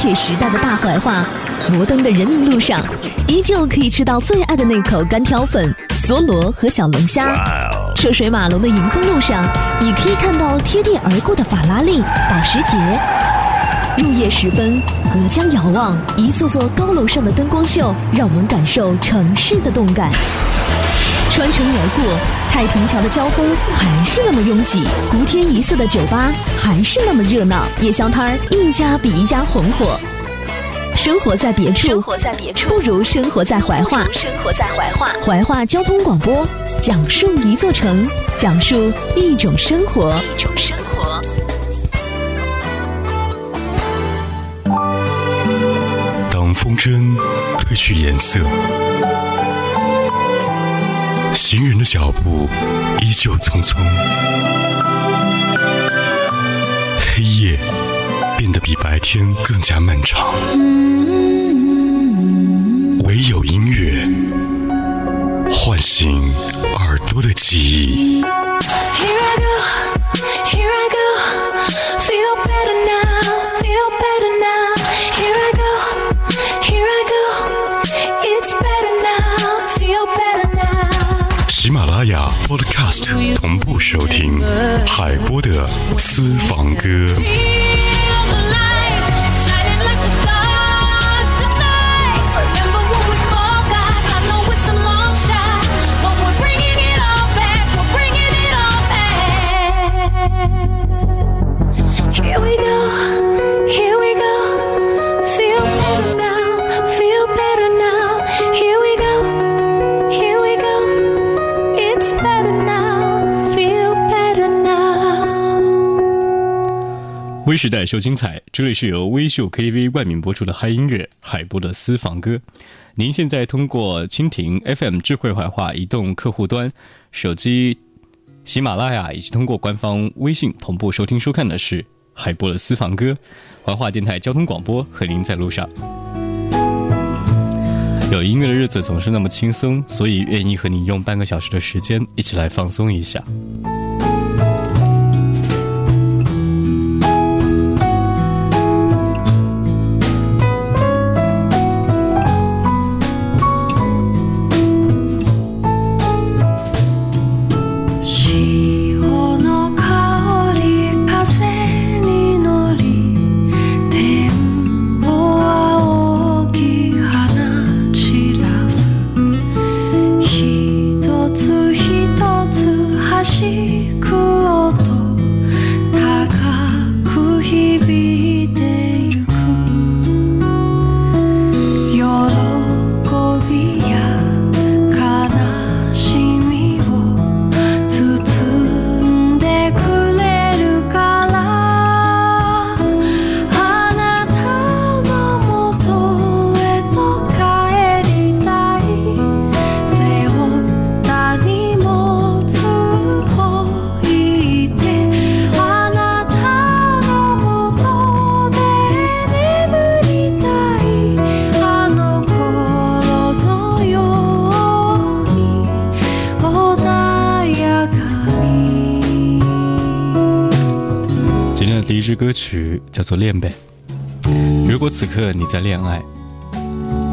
铁时代的大怀化，摩登的人民路上，依旧可以吃到最爱的那口干挑粉、梭罗和小龙虾。车水马龙的迎风路上，你可以看到贴地而过的法拉利、保时捷。入夜时分，隔江遥望，一座座高楼上的灯光秀，让我们感受城市的动感。穿城而过，太平桥的交通还是那么拥挤，湖天一色的酒吧还是那么热闹，夜宵摊儿一家比一家红火。生活在别处，生活在别处，不如生活在怀化。生活在怀化，怀化交通广播，讲述一座城，讲述一种生活，一种生活。当风筝褪去颜色，行人的脚步依旧匆匆，黑夜变得比白天更加漫长，唯有音乐唤醒耳朵的记忆。Here I go, here I go. Feel better now, 喜马拉雅 Podcast 同步收听海波的私房歌。微时代秀精彩，这里是由微秀 KTV 冠名播出的嗨音乐海波的私房歌。您现在通过蜻蜓 FM 智慧怀化移动客户端、手机喜马拉雅以及通过官方微信同步收听收看的是海波的私房歌，怀化电台交通广播和您在路上。有音乐的日子总是那么轻松，所以愿意和你用半个小时的时间一起来放松一下。歌曲叫做《恋呗》。如果此刻你在恋爱，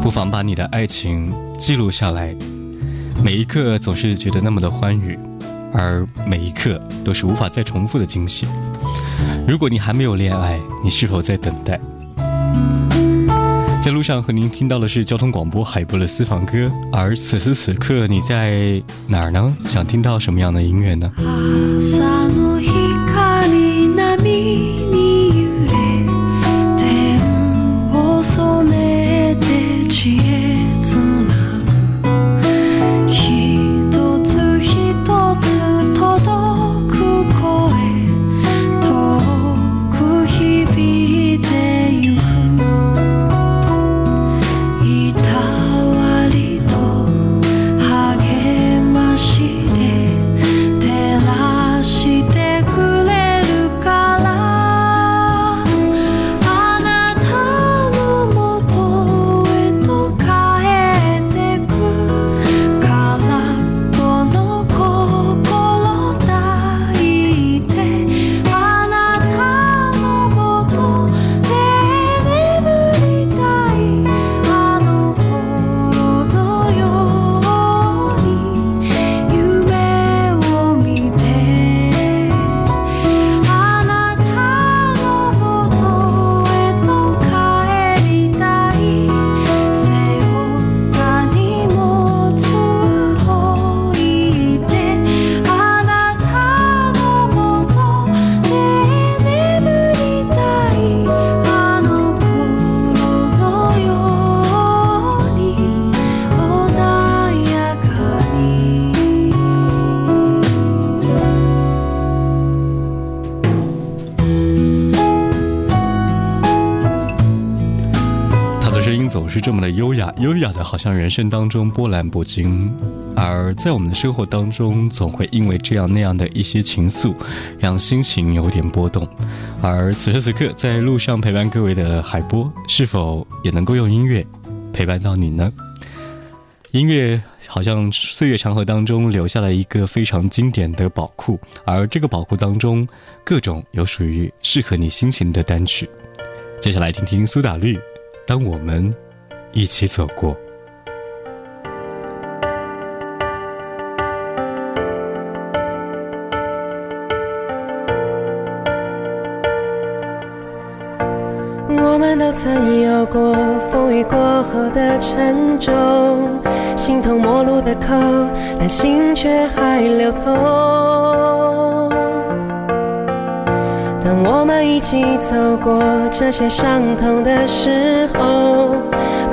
不妨把你的爱情记录下来。每一刻总是觉得那么的欢愉，而每一刻都是无法再重复的惊喜。如果你还没有恋爱，你是否在等待？在路上和您听到的是交通广播海波的私房歌，而此时此刻你在哪儿呢？想听到什么样的音乐呢？是这么的优雅，优雅的好像人生当中波澜不惊。而在我们的生活当中，总会因为这样那样的一些情愫，让心情有点波动。而此时此刻在路上陪伴各位的海波，是否也能够用音乐陪伴到你呢？音乐好像岁月长河当中留下了一个非常经典的宝库，而这个宝库当中，各种有属于适合你心情的单曲。接下来听听苏打绿，当我们一起走过。我们都曾有过风雨过后的沉重，形同陌路的口，但心却还流通。当我们一起走过这些伤痛的时候，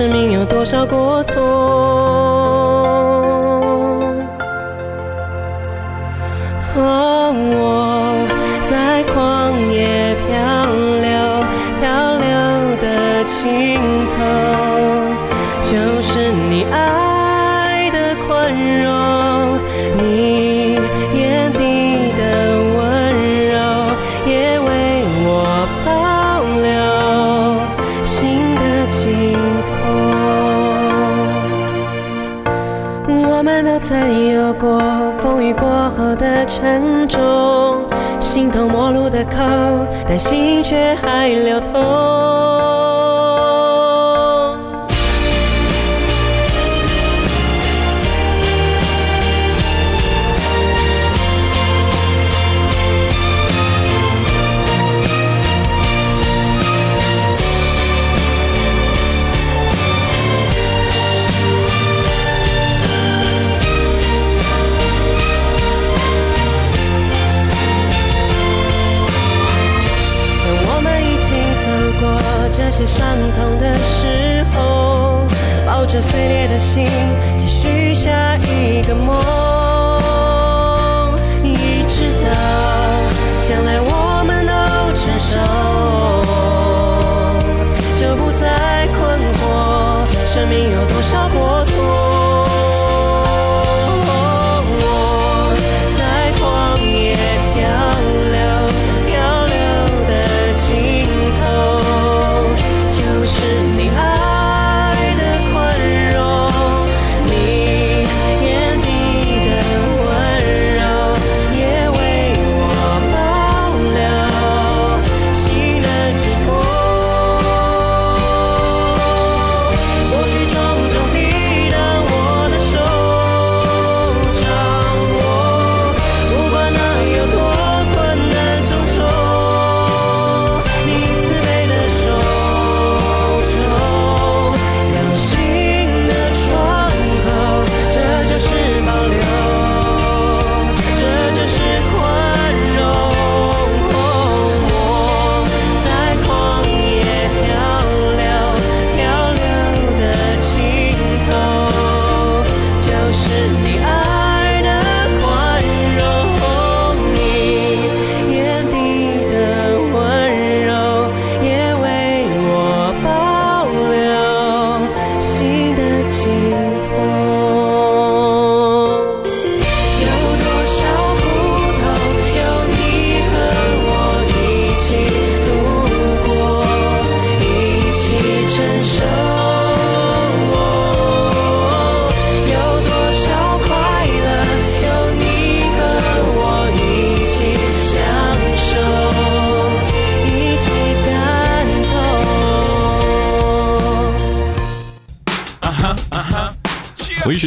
生命有多少过错。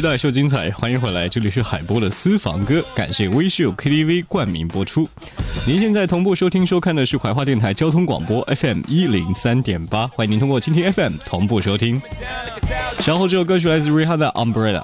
带秀精彩，欢迎回来，这里是海波的私房歌，感谢微秀 KTV 冠名播出。您现在同步收听收看的是怀化电台交通广播 FM 一零三点八，欢迎您通过蜻蜓 FM 同步收听。稍后这首歌曲来自 Rihanna 的 Umbrella。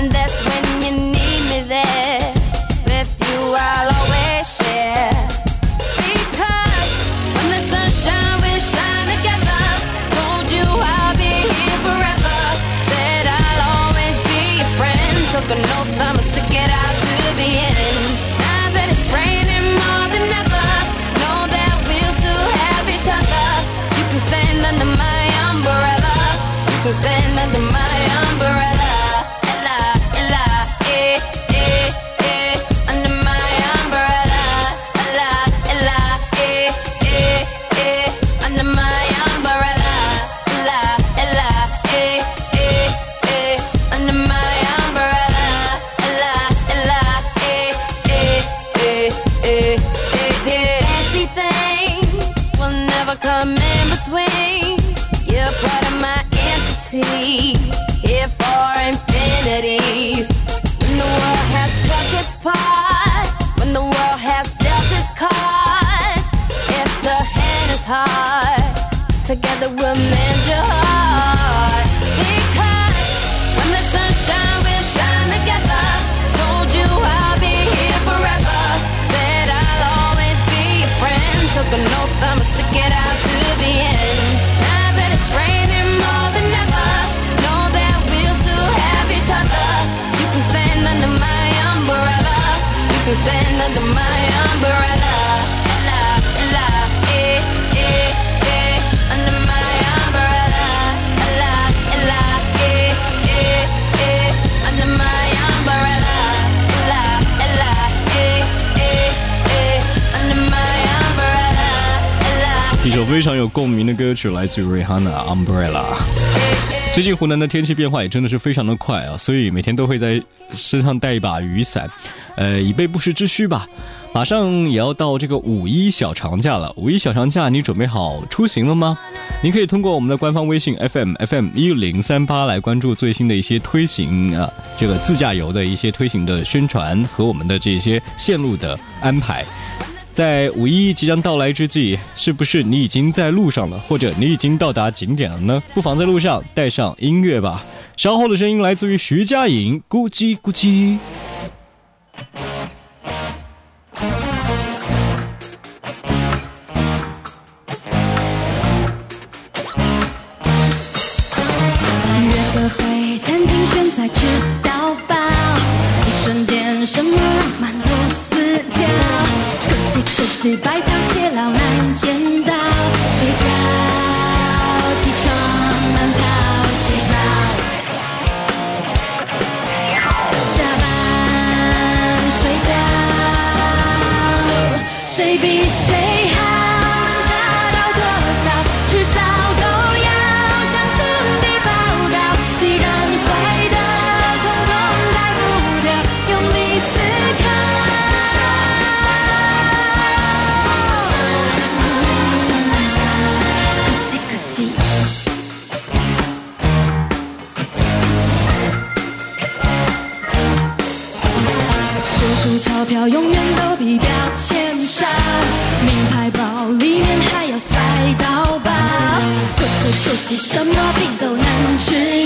And that's when you need me there. Together we'll mend your heart. Because when the sunshine will 共鸣的歌曲，来自于 Rihanna Umbrella。最近湖南的天气变化也真的是非常的快啊，所以每天都会在身上带一把雨伞，呃，以备不时之需吧。马上也要到这个五一小长假了，五一小长假你准备好出行了吗？您可以通过我们的官方微信 FM FM 一零三八来关注最新的一些推行啊，这个自驾游的一些推行的宣传和我们的这些线路的安排。在五一即将到来之际，是不是你已经在路上了，或者你已经到达景点了呢？不妨在路上带上音乐吧。稍后的声音来自于徐佳莹，咕叽咕叽。几百票永远都比标签少，名牌包里面还要塞到饱，国际国际什么病都能治。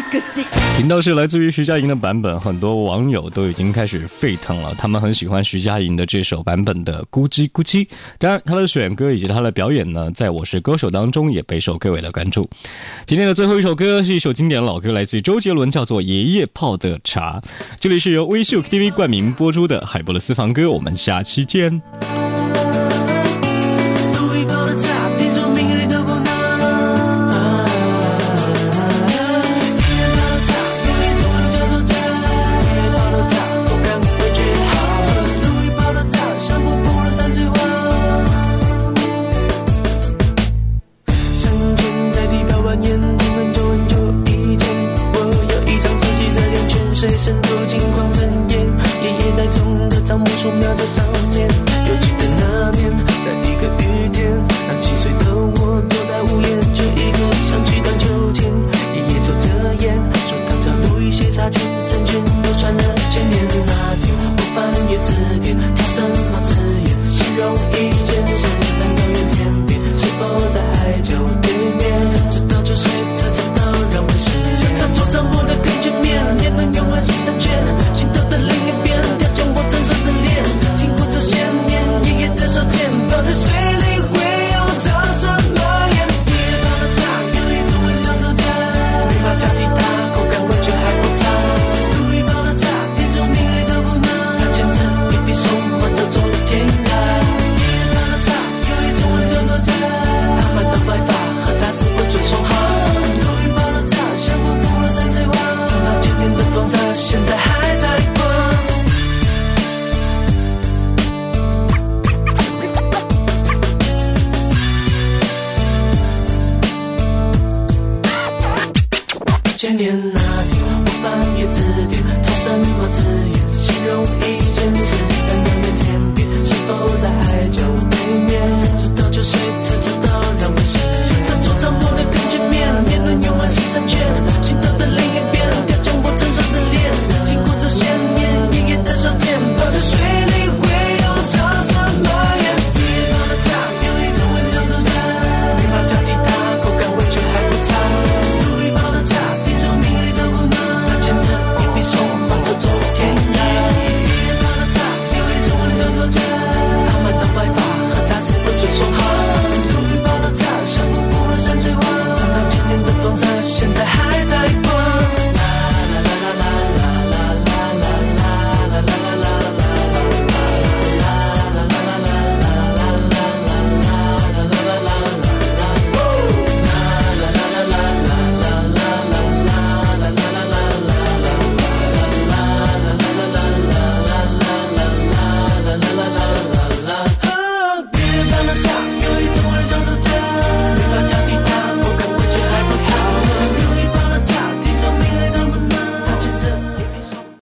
号，咯叽咯叽。听到是来自于徐佳莹的版本，很多网友都已经开始沸腾了。他们很喜欢徐佳莹的这首版本的《咕叽咕叽》。当然，她的选歌以及她的表演呢，在我是歌手当中也备受各位的关注。今天的最后一首歌是一首经典老歌，来自于周杰伦，叫做《爷爷泡的茶》。这里是由微秀 KTV 冠名播出的海波的私房歌，我们下期见。千年那天，我翻阅字典，找什么字眼形容一件事？远的远，天边是否在海角对面？直到九岁才知道，两回事。站左站右的看街面，面面有门是三圈。